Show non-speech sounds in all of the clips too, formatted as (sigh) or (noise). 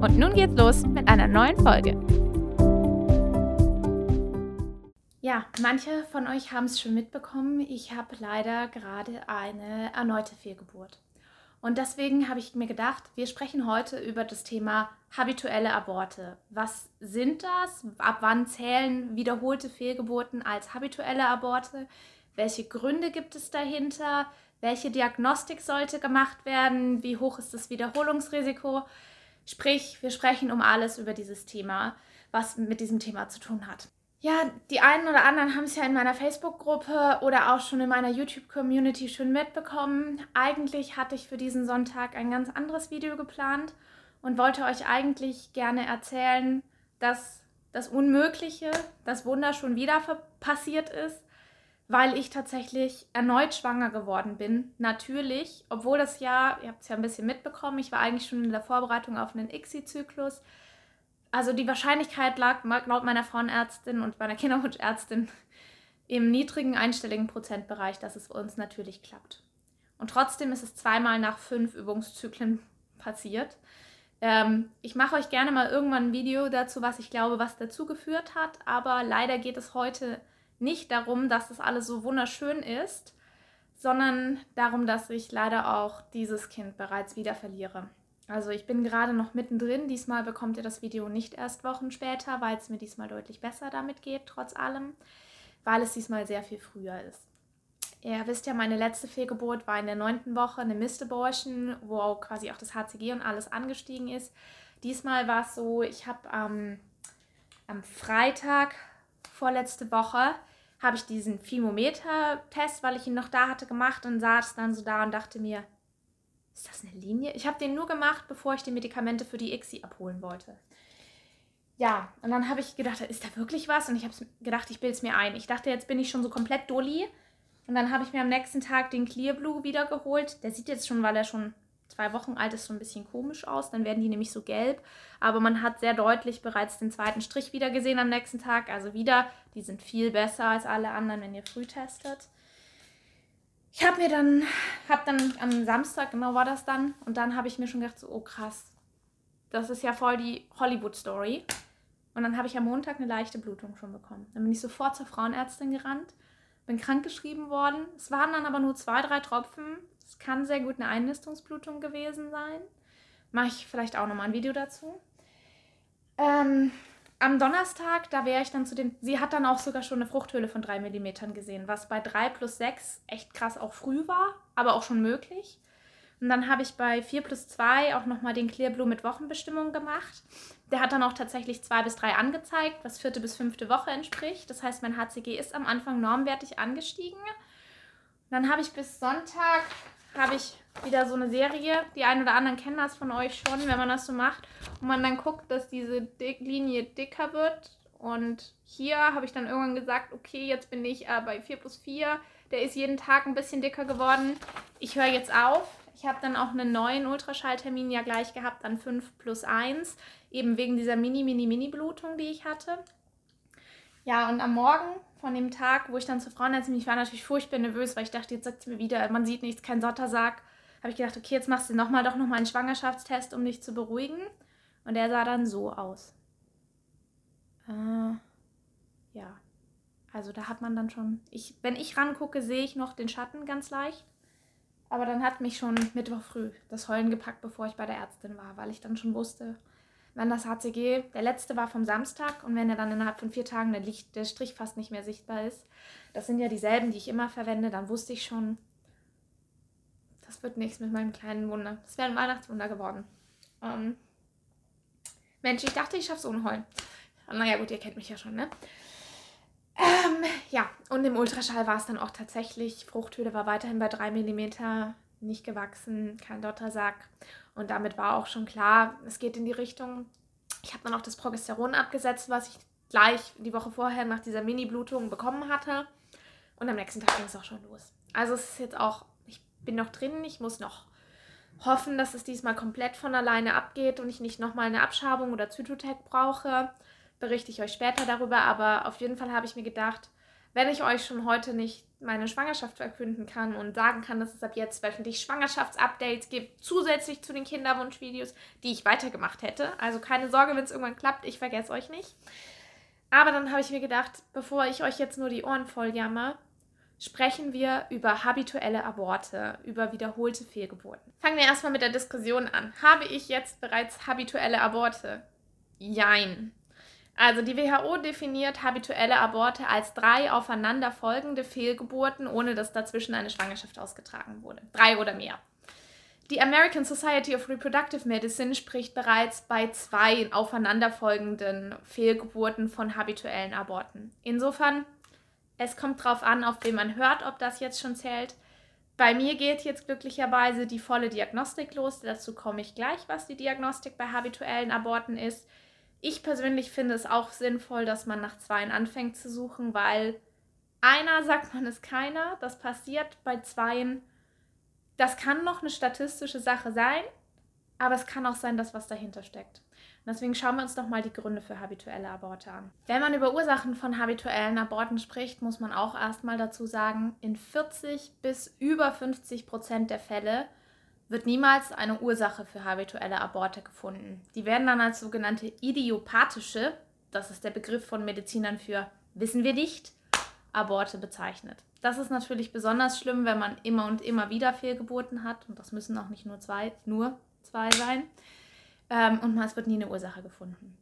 Und nun geht's los mit einer neuen Folge. Ja, manche von euch haben es schon mitbekommen. Ich habe leider gerade eine erneute Fehlgeburt. Und deswegen habe ich mir gedacht, wir sprechen heute über das Thema habituelle Aborte. Was sind das? Ab wann zählen wiederholte Fehlgeburten als habituelle Aborte? Welche Gründe gibt es dahinter? Welche Diagnostik sollte gemacht werden? Wie hoch ist das Wiederholungsrisiko? Sprich, wir sprechen um alles über dieses Thema, was mit diesem Thema zu tun hat. Ja, die einen oder anderen haben es ja in meiner Facebook-Gruppe oder auch schon in meiner YouTube-Community schon mitbekommen. Eigentlich hatte ich für diesen Sonntag ein ganz anderes Video geplant und wollte euch eigentlich gerne erzählen, dass das Unmögliche, das Wunder schon wieder passiert ist weil ich tatsächlich erneut schwanger geworden bin. Natürlich, obwohl das Jahr, ihr habt es ja ein bisschen mitbekommen, ich war eigentlich schon in der Vorbereitung auf einen ICSI-Zyklus. Also die Wahrscheinlichkeit lag laut meiner Frauenärztin und meiner Kinderwunschärztin (laughs) im niedrigen einstelligen Prozentbereich, dass es uns natürlich klappt. Und trotzdem ist es zweimal nach fünf Übungszyklen (laughs) passiert. Ähm, ich mache euch gerne mal irgendwann ein Video dazu, was ich glaube, was dazu geführt hat, aber leider geht es heute nicht darum, dass das alles so wunderschön ist, sondern darum, dass ich leider auch dieses Kind bereits wieder verliere. Also ich bin gerade noch mittendrin. Diesmal bekommt ihr das Video nicht erst Wochen später, weil es mir diesmal deutlich besser damit geht, trotz allem, weil es diesmal sehr viel früher ist. Ihr wisst ja, meine letzte Fehlgeburt war in der neunten Woche eine Mist-Abortion, wo quasi auch das HCG und alles angestiegen ist. Diesmal war es so, ich habe ähm, am Freitag vorletzte Woche habe ich diesen Fimometer-Test, weil ich ihn noch da hatte, gemacht und saß dann so da und dachte mir, ist das eine Linie? Ich habe den nur gemacht, bevor ich die Medikamente für die ICSI abholen wollte. Ja, und dann habe ich gedacht, ist da wirklich was? Und ich habe gedacht, ich bilde es mir ein. Ich dachte, jetzt bin ich schon so komplett dulli. Und dann habe ich mir am nächsten Tag den Clear Blue wiedergeholt. Der sieht jetzt schon, weil er schon zwei Wochen alt ist, so ein bisschen komisch aus. Dann werden die nämlich so gelb. Aber man hat sehr deutlich bereits den zweiten Strich wieder gesehen am nächsten Tag. Also wieder, die sind viel besser als alle anderen, wenn ihr früh testet. Ich habe mir dann, habe dann am Samstag, genau war das dann, und dann habe ich mir schon gedacht, so, oh krass, das ist ja voll die Hollywood-Story. Und dann habe ich am Montag eine leichte Blutung schon bekommen. Dann bin ich sofort zur Frauenärztin gerannt, bin krankgeschrieben worden. Es waren dann aber nur zwei, drei Tropfen. Es kann sehr gut eine Einnistungsblutung gewesen sein. Mache ich vielleicht auch nochmal ein Video dazu. Ähm, am Donnerstag, da wäre ich dann zu den. Sie hat dann auch sogar schon eine Fruchthöhle von 3 mm gesehen, was bei 3 plus 6 echt krass auch früh war, aber auch schon möglich. Und dann habe ich bei 4 plus 2 auch nochmal den Clear Blue mit Wochenbestimmung gemacht. Der hat dann auch tatsächlich 2 bis 3 angezeigt, was vierte bis fünfte Woche entspricht. Das heißt, mein HCG ist am Anfang normwertig angestiegen. Dann habe ich bis Sonntag habe ich wieder so eine Serie. Die einen oder anderen kennen das von euch schon, wenn man das so macht. Und man dann guckt, dass diese Dick Linie dicker wird. Und hier habe ich dann irgendwann gesagt, okay, jetzt bin ich äh, bei 4 plus 4. Der ist jeden Tag ein bisschen dicker geworden. Ich höre jetzt auf. Ich habe dann auch einen neuen Ultraschalltermin ja gleich gehabt, dann 5 plus 1. Eben wegen dieser Mini, Mini, Mini-Blutung, die ich hatte. Ja, und am Morgen von dem Tag, wo ich dann zur Frauenärztin bin, ich war natürlich furchtbar nervös, weil ich dachte, jetzt sagt sie mir wieder, man sieht nichts, kein Sottersack. Habe ich gedacht, okay, jetzt machst du nochmal doch nochmal einen Schwangerschaftstest, um dich zu beruhigen. Und der sah dann so aus. Äh, ja. Also da hat man dann schon. Ich, wenn ich rangucke, sehe ich noch den Schatten ganz leicht. Aber dann hat mich schon Mittwoch früh das Heulen gepackt, bevor ich bei der Ärztin war, weil ich dann schon wusste, wenn das HCG, der letzte war vom Samstag und wenn er dann innerhalb von vier Tagen der, Licht, der Strich fast nicht mehr sichtbar ist, das sind ja dieselben, die ich immer verwende, dann wusste ich schon, das wird nichts mit meinem kleinen Wunder. Das wäre ein Weihnachtswunder geworden. Ähm, Mensch, ich dachte, ich schaff's ohne Heulen. Naja, gut, ihr kennt mich ja schon, ne? Ähm, ja, und im Ultraschall war es dann auch tatsächlich, Fruchthöhle war weiterhin bei 3 mm, nicht gewachsen, kein Dottersack. Und damit war auch schon klar, es geht in die Richtung. Ich habe dann auch das Progesteron abgesetzt, was ich gleich die Woche vorher nach dieser Mini-Blutung bekommen hatte. Und am nächsten Tag ging es auch schon los. Also es ist jetzt auch, ich bin noch drin, ich muss noch hoffen, dass es diesmal komplett von alleine abgeht und ich nicht nochmal eine Abschabung oder Zytotec brauche. Berichte ich euch später darüber, aber auf jeden Fall habe ich mir gedacht, wenn ich euch schon heute nicht meine Schwangerschaft verkünden kann und sagen kann, dass es ab jetzt wöchentlich Schwangerschaftsupdates gibt, zusätzlich zu den Kinderwunschvideos, die ich weitergemacht hätte. Also keine Sorge, wenn es irgendwann klappt, ich vergesse euch nicht. Aber dann habe ich mir gedacht, bevor ich euch jetzt nur die Ohren voll jammer, sprechen wir über habituelle Aborte, über wiederholte Fehlgeburten. Fangen wir erstmal mit der Diskussion an. Habe ich jetzt bereits habituelle Aborte? Jein. Also die WHO definiert habituelle Aborte als drei aufeinanderfolgende Fehlgeburten, ohne dass dazwischen eine Schwangerschaft ausgetragen wurde. Drei oder mehr. Die American Society of Reproductive Medicine spricht bereits bei zwei aufeinanderfolgenden Fehlgeburten von habituellen Aborten. Insofern, es kommt darauf an, auf wen man hört, ob das jetzt schon zählt. Bei mir geht jetzt glücklicherweise die volle Diagnostik los. Dazu komme ich gleich, was die Diagnostik bei habituellen Aborten ist. Ich persönlich finde es auch sinnvoll, dass man nach Zweien anfängt zu suchen, weil einer sagt man es keiner. Das passiert bei Zweien. Das kann noch eine statistische Sache sein, aber es kann auch sein, dass was dahinter steckt. Und deswegen schauen wir uns doch mal die Gründe für habituelle Aborte an. Wenn man über Ursachen von habituellen Aborten spricht, muss man auch erstmal dazu sagen, in 40 bis über 50 Prozent der Fälle wird niemals eine Ursache für habituelle Aborte gefunden. Die werden dann als sogenannte idiopathische, das ist der Begriff von Medizinern für wissen wir nicht, Aborte bezeichnet. Das ist natürlich besonders schlimm, wenn man immer und immer wieder Fehlgeburten hat. Und das müssen auch nicht nur zwei, nur zwei sein. Ähm, und es wird nie eine Ursache gefunden.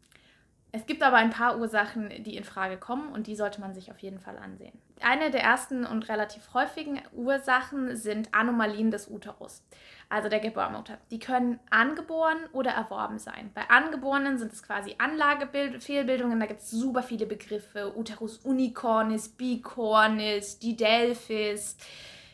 Es gibt aber ein paar Ursachen, die in Frage kommen und die sollte man sich auf jeden Fall ansehen. Eine der ersten und relativ häufigen Ursachen sind Anomalien des Uterus, also der Gebärmutter. Die können angeboren oder erworben sein. Bei Angeborenen sind es quasi Anlagefehlbildungen, da gibt es super viele Begriffe. Uterus unicornis, bicornis, didelphis.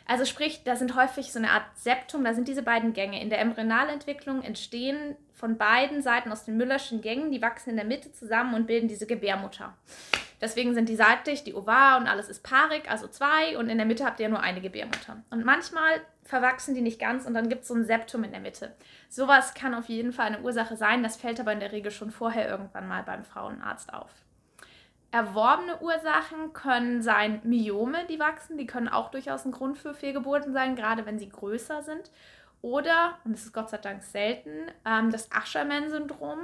Also sprich, da sind häufig so eine Art Septum, da sind diese beiden Gänge. In der Embryonalentwicklung entstehen von beiden Seiten aus den Müllerschen Gängen, die wachsen in der Mitte zusammen und bilden diese Gebärmutter. Deswegen sind die seitlich, die ovar und alles ist paarig, also zwei, und in der Mitte habt ihr nur eine Gebärmutter. Und manchmal verwachsen die nicht ganz und dann gibt es so ein Septum in der Mitte. Sowas kann auf jeden Fall eine Ursache sein, das fällt aber in der Regel schon vorher irgendwann mal beim Frauenarzt auf. Erworbene Ursachen können sein Myome, die wachsen, die können auch durchaus ein Grund für Fehlgeburten sein, gerade wenn sie größer sind. Oder, und das ist Gott sei Dank selten, ähm, das Aschermann-Syndrom,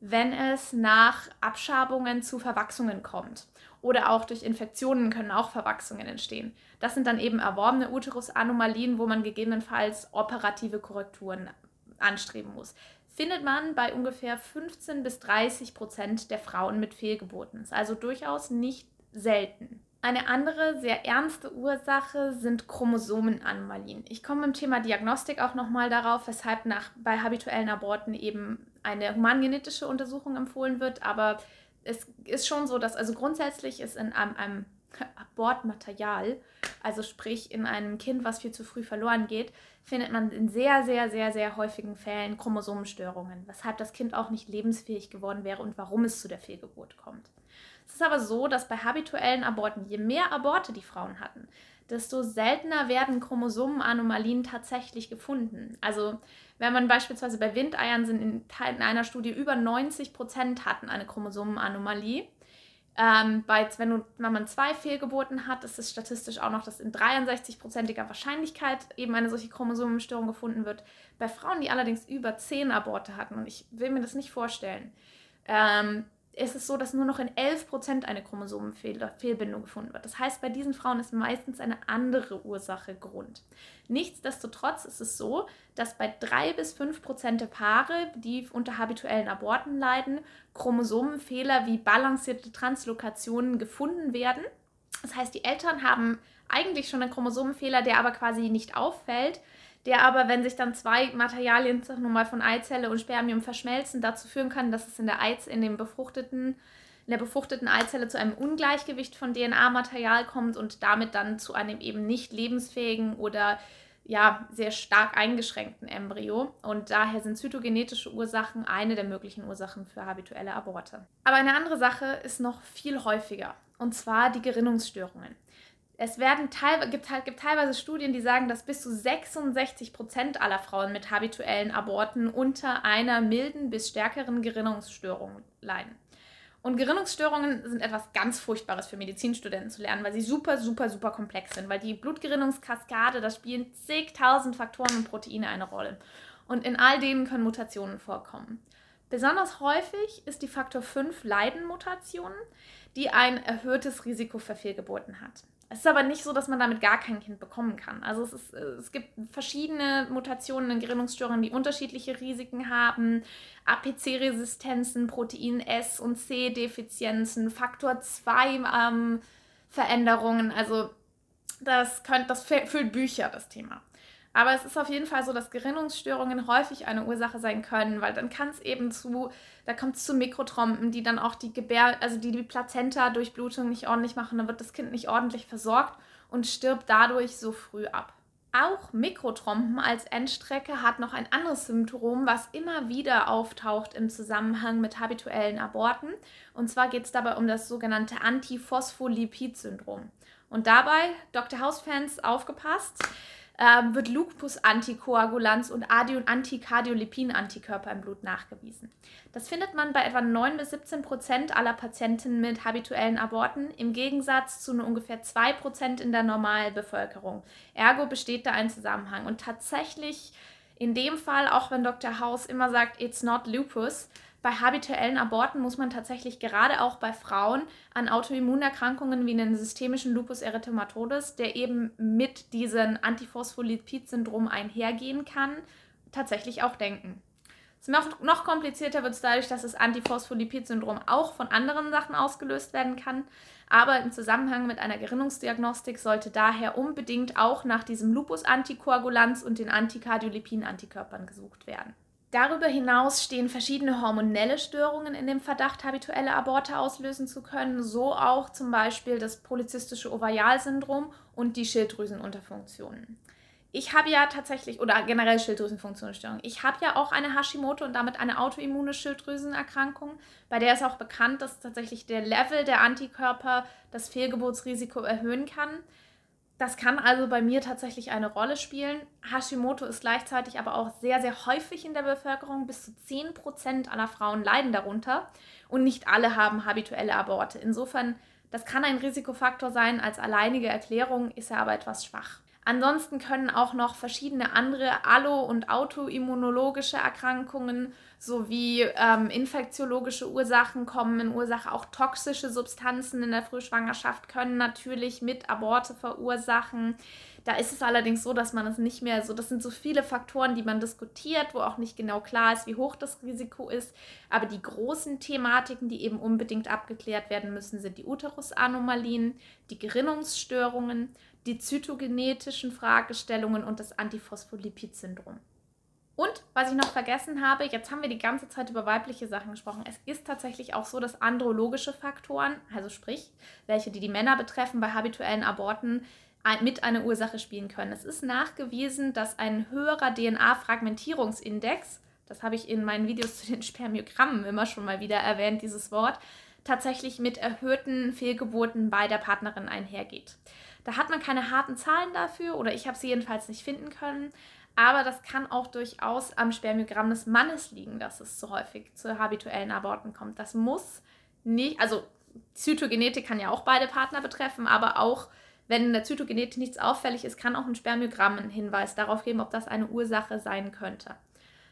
wenn es nach Abschabungen zu Verwachsungen kommt. Oder auch durch Infektionen können auch Verwachsungen entstehen. Das sind dann eben erworbene Uterusanomalien, wo man gegebenenfalls operative Korrekturen anstreben muss. Findet man bei ungefähr 15 bis 30 Prozent der Frauen mit Fehlgeburten. Ist also durchaus nicht selten. Eine andere sehr ernste Ursache sind Chromosomenanomalien. Ich komme im Thema Diagnostik auch nochmal darauf, weshalb nach, bei habituellen Aborten eben eine humangenetische Untersuchung empfohlen wird. Aber es ist schon so, dass also grundsätzlich ist in einem, einem Abortmaterial, also sprich in einem Kind, was viel zu früh verloren geht, findet man in sehr, sehr, sehr, sehr häufigen Fällen Chromosomenstörungen, weshalb das Kind auch nicht lebensfähig geworden wäre und warum es zu der Fehlgeburt kommt. Es ist aber so, dass bei habituellen Aborten, je mehr Aborte die Frauen hatten, desto seltener werden Chromosomenanomalien tatsächlich gefunden. Also wenn man beispielsweise bei Windeiern sind in, in einer Studie über 90 Prozent hatten eine Chromosomenanomalie. Ähm, bei, wenn, du, wenn man zwei Fehlgeburten hat, ist es statistisch auch noch, dass in 63-prozentiger Wahrscheinlichkeit eben eine solche Chromosomenstörung gefunden wird. Bei Frauen, die allerdings über 10 Aborte hatten, und ich will mir das nicht vorstellen, ähm, ist es so, dass nur noch in 11% eine Chromosomenfehlbindung gefunden wird. Das heißt, bei diesen Frauen ist meistens eine andere Ursache Grund. Nichtsdestotrotz ist es so, dass bei 3 bis 5% der Paare, die unter habituellen Aborten leiden, Chromosomenfehler wie balancierte Translokationen gefunden werden. Das heißt, die Eltern haben eigentlich schon einen Chromosomenfehler, der aber quasi nicht auffällt, der aber, wenn sich dann zwei Materialien wir mal, von Eizelle und Spermium verschmelzen, dazu führen kann, dass es in der Eiz, in dem befruchteten in der befruchteten Eizelle zu einem Ungleichgewicht von DNA-Material kommt und damit dann zu einem eben nicht lebensfähigen oder ja, sehr stark eingeschränkten Embryo und daher sind zytogenetische Ursachen eine der möglichen Ursachen für habituelle Aborte. Aber eine andere Sache ist noch viel häufiger und zwar die Gerinnungsstörungen. Es werden teil, gibt, gibt teilweise Studien, die sagen, dass bis zu 66 Prozent aller Frauen mit habituellen Aborten unter einer milden bis stärkeren Gerinnungsstörung leiden. Und Gerinnungsstörungen sind etwas ganz Furchtbares für Medizinstudenten zu lernen, weil sie super, super, super komplex sind. Weil die Blutgerinnungskaskade, da spielen zigtausend Faktoren und Proteine eine Rolle. Und in all denen können Mutationen vorkommen. Besonders häufig ist die Faktor 5 Leidenmutation, die ein erhöhtes Risiko für Fehlgeburten hat. Es ist aber nicht so, dass man damit gar kein Kind bekommen kann. Also es, ist, es gibt verschiedene Mutationen in Gerinnungsstörungen, die unterschiedliche Risiken haben. APC-Resistenzen, Protein S und C-Defizienzen, Faktor 2 ähm, Veränderungen. Also das, könnt, das füllt Bücher, das Thema. Aber es ist auf jeden Fall so, dass Gerinnungsstörungen häufig eine Ursache sein können, weil dann kann es eben zu, da kommt es zu Mikrotrompen, die dann auch die Gebär, also die, die Plazenta-Durchblutung nicht ordentlich machen, dann wird das Kind nicht ordentlich versorgt und stirbt dadurch so früh ab. Auch Mikrotrompen als Endstrecke hat noch ein anderes Symptom, was immer wieder auftaucht im Zusammenhang mit habituellen Aborten. Und zwar geht es dabei um das sogenannte Antiphospholipid-Syndrom. Und dabei, Dr. House-Fans, aufgepasst, ähm, wird Lupus-Antikoagulanz und Adi- und Antikardiolipin-Antikörper im Blut nachgewiesen. Das findet man bei etwa 9 bis 17 Prozent aller Patienten mit habituellen Aborten, im Gegensatz zu nur ungefähr 2 Prozent in der Normalbevölkerung. Ergo besteht da ein Zusammenhang. Und tatsächlich in dem Fall, auch wenn Dr. House immer sagt, it's not lupus, bei habituellen Aborten muss man tatsächlich gerade auch bei Frauen an Autoimmunerkrankungen wie einen systemischen Lupus erythematodes, der eben mit diesem Antiphospholipid-Syndrom einhergehen kann, tatsächlich auch denken. Noch, noch komplizierter wird es dadurch, dass das Antiphospholipid-Syndrom auch von anderen Sachen ausgelöst werden kann. Aber im Zusammenhang mit einer Gerinnungsdiagnostik sollte daher unbedingt auch nach diesem Lupus-Antikoagulanz und den Antikardiolipin-Antikörpern gesucht werden. Darüber hinaus stehen verschiedene hormonelle Störungen in dem Verdacht, habituelle Aborte auslösen zu können, so auch zum Beispiel das polyzystische Ovarialsyndrom und die Schilddrüsenunterfunktionen. Ich habe ja tatsächlich, oder generell Schilddrüsenfunktionsstörung, ich habe ja auch eine Hashimoto und damit eine autoimmune Schilddrüsenerkrankung, bei der ist auch bekannt, dass tatsächlich der Level der Antikörper das Fehlgeburtsrisiko erhöhen kann. Das kann also bei mir tatsächlich eine Rolle spielen. Hashimoto ist gleichzeitig aber auch sehr, sehr häufig in der Bevölkerung. Bis zu 10% aller Frauen leiden darunter und nicht alle haben habituelle Aborte. Insofern, das kann ein Risikofaktor sein. Als alleinige Erklärung ist er aber etwas schwach. Ansonsten können auch noch verschiedene andere allo- und autoimmunologische Erkrankungen sowie ähm, infektiologische Ursachen kommen in Ursache. Auch toxische Substanzen in der Frühschwangerschaft können natürlich mit Aborte verursachen. Da ist es allerdings so, dass man es nicht mehr so, das sind so viele Faktoren, die man diskutiert, wo auch nicht genau klar ist, wie hoch das Risiko ist. Aber die großen Thematiken, die eben unbedingt abgeklärt werden müssen, sind die Uterusanomalien, die Gerinnungsstörungen, die zytogenetischen Fragestellungen und das Antiphospholipid-Syndrom. Und was ich noch vergessen habe, jetzt haben wir die ganze Zeit über weibliche Sachen gesprochen. Es ist tatsächlich auch so, dass andrologische Faktoren, also sprich, welche die die Männer betreffen, bei habituellen Aborten mit einer Ursache spielen können. Es ist nachgewiesen, dass ein höherer DNA-Fragmentierungsindex, das habe ich in meinen Videos zu den Spermiogrammen immer schon mal wieder erwähnt, dieses Wort, tatsächlich mit erhöhten Fehlgeburten bei der Partnerin einhergeht. Da hat man keine harten Zahlen dafür oder ich habe sie jedenfalls nicht finden können. Aber das kann auch durchaus am Spermiogramm des Mannes liegen, dass es so häufig zu habituellen Aborten kommt. Das muss nicht, also Zytogenetik kann ja auch beide Partner betreffen, aber auch wenn in der Zytogenetik nichts auffällig ist, kann auch ein Spermiogramm einen Hinweis darauf geben, ob das eine Ursache sein könnte.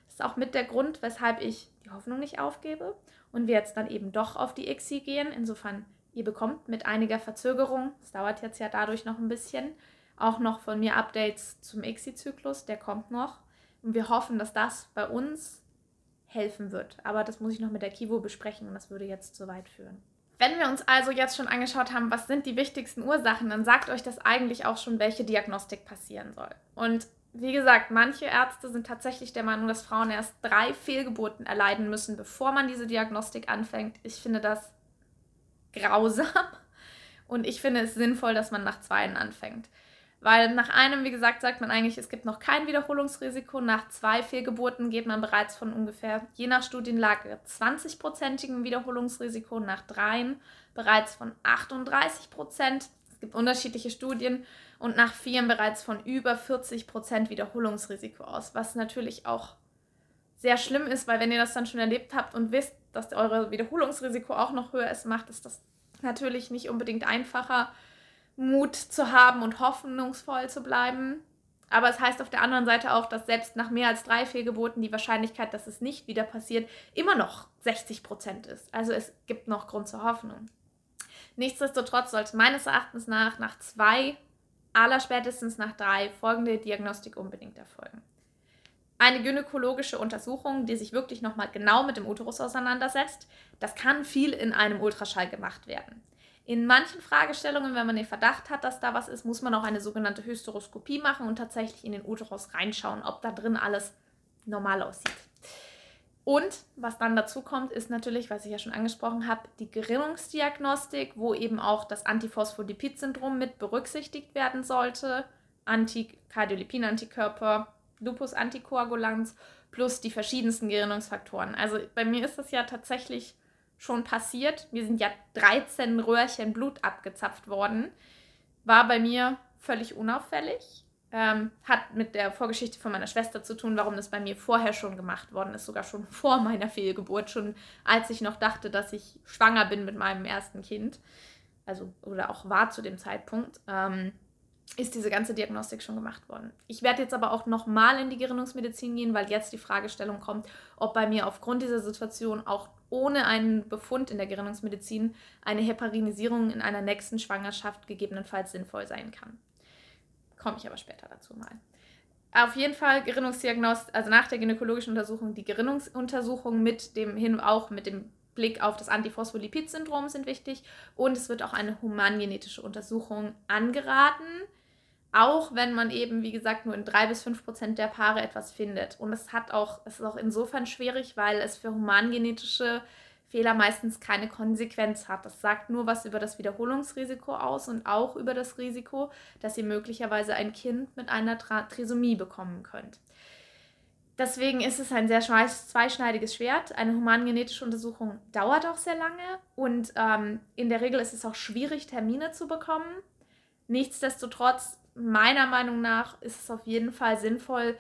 Das ist auch mit der Grund, weshalb ich die Hoffnung nicht aufgebe und wir jetzt dann eben doch auf die ICSI gehen. Insofern Ihr bekommt mit einiger Verzögerung, es dauert jetzt ja dadurch noch ein bisschen, auch noch von mir Updates zum ICSI-Zyklus, der kommt noch. Und wir hoffen, dass das bei uns helfen wird. Aber das muss ich noch mit der Kivo besprechen und das würde jetzt zu weit führen. Wenn wir uns also jetzt schon angeschaut haben, was sind die wichtigsten Ursachen, dann sagt euch das eigentlich auch schon, welche Diagnostik passieren soll. Und wie gesagt, manche Ärzte sind tatsächlich der Meinung, dass Frauen erst drei Fehlgeburten erleiden müssen, bevor man diese Diagnostik anfängt. Ich finde das grausam. Und ich finde es sinnvoll, dass man nach zweien anfängt. Weil nach einem, wie gesagt, sagt man eigentlich, es gibt noch kein Wiederholungsrisiko. Nach zwei Fehlgeburten geht man bereits von ungefähr, je nach Studienlage, 20-prozentigem Wiederholungsrisiko, nach dreien bereits von 38 Prozent. Es gibt unterschiedliche Studien und nach vieren bereits von über 40 Prozent Wiederholungsrisiko aus, was natürlich auch sehr schlimm ist, weil wenn ihr das dann schon erlebt habt und wisst, dass eure Wiederholungsrisiko auch noch höher ist, macht es das natürlich nicht unbedingt einfacher, Mut zu haben und hoffnungsvoll zu bleiben. Aber es heißt auf der anderen Seite auch, dass selbst nach mehr als drei Fehlgeburten die Wahrscheinlichkeit, dass es nicht wieder passiert, immer noch 60 Prozent ist. Also es gibt noch Grund zur Hoffnung. Nichtsdestotrotz sollte meines Erachtens nach nach zwei, allerspätestens nach drei folgende Diagnostik unbedingt erfolgen. Eine gynäkologische Untersuchung, die sich wirklich nochmal genau mit dem Uterus auseinandersetzt, das kann viel in einem Ultraschall gemacht werden. In manchen Fragestellungen, wenn man den Verdacht hat, dass da was ist, muss man auch eine sogenannte Hysteroskopie machen und tatsächlich in den Uterus reinschauen, ob da drin alles normal aussieht. Und was dann dazu kommt, ist natürlich, was ich ja schon angesprochen habe, die Gerinnungsdiagnostik, wo eben auch das Antiphospholipid-Syndrom mit berücksichtigt werden sollte, Antikardiolipin-Antikörper, Lupus-Antikoagulanz plus die verschiedensten Gerinnungsfaktoren. Also bei mir ist das ja tatsächlich schon passiert. Mir sind ja 13 Röhrchen Blut abgezapft worden. War bei mir völlig unauffällig. Ähm, hat mit der Vorgeschichte von meiner Schwester zu tun, warum das bei mir vorher schon gemacht worden ist, sogar schon (laughs) vor meiner Fehlgeburt, schon als ich noch dachte, dass ich schwanger bin mit meinem ersten Kind. Also, oder auch war zu dem Zeitpunkt. Ähm, ist diese ganze Diagnostik schon gemacht worden. Ich werde jetzt aber auch nochmal in die Gerinnungsmedizin gehen, weil jetzt die Fragestellung kommt, ob bei mir aufgrund dieser Situation auch ohne einen Befund in der Gerinnungsmedizin eine Heparinisierung in einer nächsten Schwangerschaft gegebenenfalls sinnvoll sein kann. Komme ich aber später dazu mal. Auf jeden Fall Gerinnungsdiagnostik, also nach der gynäkologischen Untersuchung, die Gerinnungsuntersuchung mit dem hin auch mit dem Blick auf das Antiphospholipid-Syndrom sind wichtig und es wird auch eine humangenetische Untersuchung angeraten auch wenn man eben, wie gesagt, nur in drei bis fünf Prozent der Paare etwas findet. Und es hat auch, es ist auch insofern schwierig, weil es für humangenetische Fehler meistens keine Konsequenz hat. Das sagt nur was über das Wiederholungsrisiko aus und auch über das Risiko, dass ihr möglicherweise ein Kind mit einer Tra Trisomie bekommen könnt. Deswegen ist es ein sehr zweischneidiges Schwert. Eine humangenetische Untersuchung dauert auch sehr lange und ähm, in der Regel ist es auch schwierig, Termine zu bekommen. Nichtsdestotrotz meiner Meinung nach ist es auf jeden Fall sinnvoll,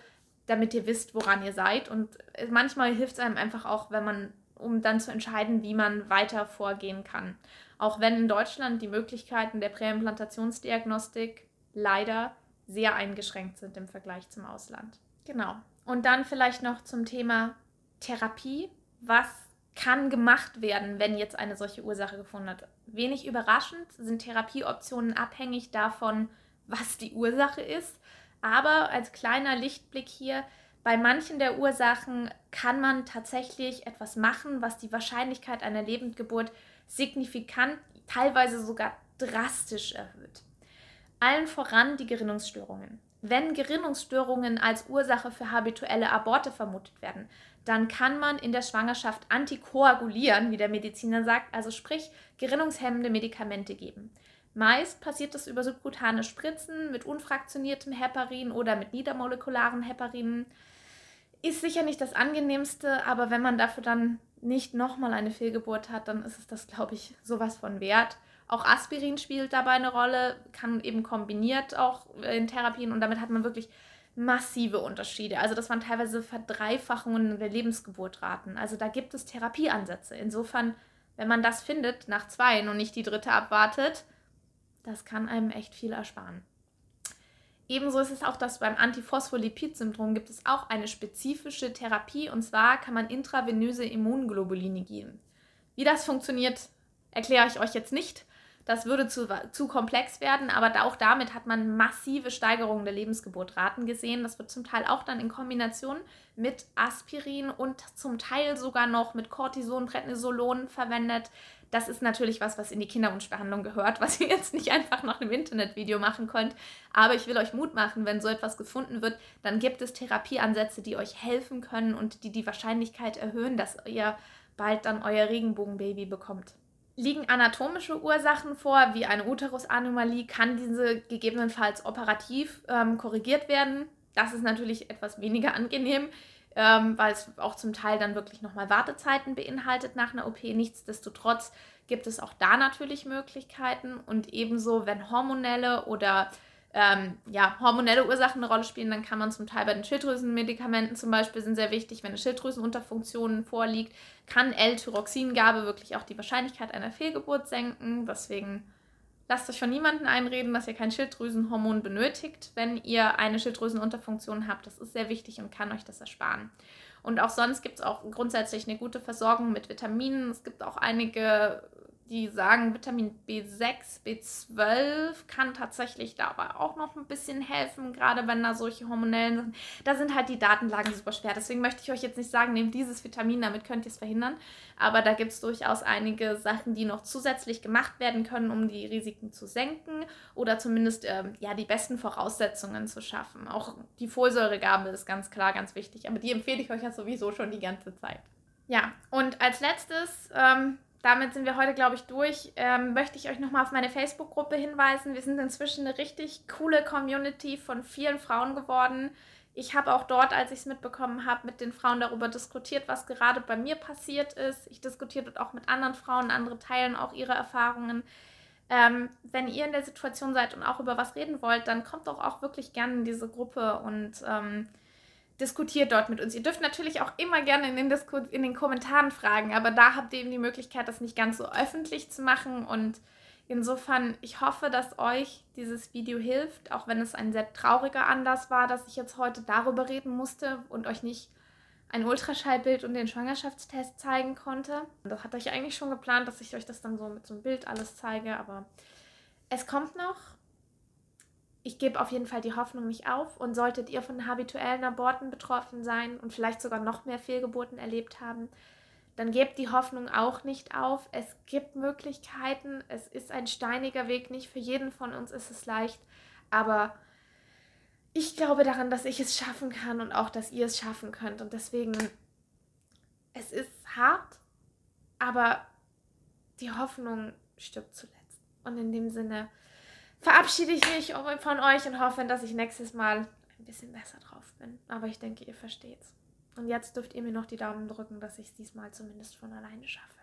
damit ihr wisst, woran ihr seid. Und manchmal hilft es einem einfach auch, wenn man, um dann zu entscheiden, wie man weiter vorgehen kann. Auch wenn in Deutschland die Möglichkeiten der Präimplantationsdiagnostik leider sehr eingeschränkt sind im Vergleich zum Ausland. Genau. Und dann vielleicht noch zum Thema Therapie. Was kann gemacht werden, wenn jetzt eine solche Ursache gefunden hat? Wenig überraschend sind Therapieoptionen abhängig davon, was die Ursache ist. Aber als kleiner Lichtblick hier, bei manchen der Ursachen kann man tatsächlich etwas machen, was die Wahrscheinlichkeit einer Lebendgeburt signifikant, teilweise sogar drastisch erhöht. Allen voran die Gerinnungsstörungen. Wenn Gerinnungsstörungen als Ursache für habituelle Aborte vermutet werden, dann kann man in der Schwangerschaft antikoagulieren, wie der Mediziner sagt, also sprich gerinnungshemmende Medikamente geben. Meist passiert das über subkutane Spritzen mit unfraktioniertem Heparin oder mit niedermolekularen Heparinen. Ist sicher nicht das angenehmste, aber wenn man dafür dann nicht nochmal eine Fehlgeburt hat, dann ist es das, glaube ich, sowas von wert. Auch Aspirin spielt dabei eine Rolle, kann eben kombiniert auch in Therapien und damit hat man wirklich massive Unterschiede. Also das waren teilweise Verdreifachungen der Lebensgeburtraten. Also da gibt es Therapieansätze. Insofern, wenn man das findet nach zwei und nicht die dritte abwartet, das kann einem echt viel ersparen. Ebenso ist es auch, dass beim Antiphospholipid-Syndrom gibt es auch eine spezifische Therapie und zwar kann man intravenöse Immunglobuline geben. Wie das funktioniert, erkläre ich euch jetzt nicht. Das würde zu, zu komplex werden, aber auch damit hat man massive Steigerungen der Lebensgeburtraten gesehen. Das wird zum Teil auch dann in Kombination mit Aspirin und zum Teil sogar noch mit Cortison, Prednisolon verwendet das ist natürlich was, was in die Kinderwunschbehandlung gehört, was ihr jetzt nicht einfach nach einem Internetvideo machen könnt. Aber ich will euch Mut machen, wenn so etwas gefunden wird, dann gibt es Therapieansätze, die euch helfen können und die die Wahrscheinlichkeit erhöhen, dass ihr bald dann euer Regenbogenbaby bekommt. Liegen anatomische Ursachen vor, wie eine Uterusanomalie, kann diese gegebenenfalls operativ ähm, korrigiert werden. Das ist natürlich etwas weniger angenehm, ähm, weil es auch zum Teil dann wirklich nochmal Wartezeiten beinhaltet nach einer OP. Nichtsdestotrotz gibt es auch da natürlich Möglichkeiten und ebenso, wenn hormonelle oder ähm, ja, hormonelle Ursachen eine Rolle spielen, dann kann man zum Teil bei den Schilddrüsenmedikamenten zum Beispiel sind sehr wichtig, wenn eine Schilddrüsenunterfunktion vorliegt, kann L-Tyroxingabe wirklich auch die Wahrscheinlichkeit einer Fehlgeburt senken. Deswegen lasst euch von niemandem einreden, dass ihr kein Schilddrüsenhormon benötigt, wenn ihr eine Schilddrüsenunterfunktion habt. Das ist sehr wichtig und kann euch das ersparen. Und auch sonst gibt es auch grundsätzlich eine gute Versorgung mit Vitaminen. Es gibt auch einige die sagen, Vitamin B6, B12 kann tatsächlich dabei auch noch ein bisschen helfen, gerade wenn da solche hormonellen Sachen. Da sind halt die Datenlagen super schwer. Deswegen möchte ich euch jetzt nicht sagen, nehmt dieses Vitamin, damit könnt ihr es verhindern. Aber da gibt es durchaus einige Sachen, die noch zusätzlich gemacht werden können, um die Risiken zu senken oder zumindest ähm, ja, die besten Voraussetzungen zu schaffen. Auch die Folsäuregabe ist ganz klar ganz wichtig, aber die empfehle ich euch ja sowieso schon die ganze Zeit. Ja, und als letztes. Ähm, damit sind wir heute, glaube ich, durch. Ähm, möchte ich euch nochmal auf meine Facebook-Gruppe hinweisen. Wir sind inzwischen eine richtig coole Community von vielen Frauen geworden. Ich habe auch dort, als ich es mitbekommen habe, mit den Frauen darüber diskutiert, was gerade bei mir passiert ist. Ich diskutiere dort auch mit anderen Frauen, andere teilen auch ihre Erfahrungen. Ähm, wenn ihr in der Situation seid und auch über was reden wollt, dann kommt doch auch wirklich gerne in diese Gruppe und ähm, diskutiert dort mit uns. Ihr dürft natürlich auch immer gerne in den, Disku in den Kommentaren fragen, aber da habt ihr eben die Möglichkeit, das nicht ganz so öffentlich zu machen. Und insofern, ich hoffe, dass euch dieses Video hilft, auch wenn es ein sehr trauriger Anlass war, dass ich jetzt heute darüber reden musste und euch nicht ein Ultraschallbild und den Schwangerschaftstest zeigen konnte. Das hatte ich eigentlich schon geplant, dass ich euch das dann so mit so einem Bild alles zeige, aber es kommt noch ich gebe auf jeden Fall die Hoffnung nicht auf. Und solltet ihr von habituellen Aborten betroffen sein und vielleicht sogar noch mehr Fehlgeburten erlebt haben, dann gebt die Hoffnung auch nicht auf. Es gibt Möglichkeiten. Es ist ein steiniger Weg. Nicht für jeden von uns ist es leicht. Aber ich glaube daran, dass ich es schaffen kann und auch, dass ihr es schaffen könnt. Und deswegen, es ist hart, aber die Hoffnung stirbt zuletzt. Und in dem Sinne, verabschiede ich mich von euch und hoffe, dass ich nächstes Mal ein bisschen besser drauf bin. Aber ich denke, ihr versteht's. Und jetzt dürft ihr mir noch die Daumen drücken, dass ich es diesmal zumindest von alleine schaffe.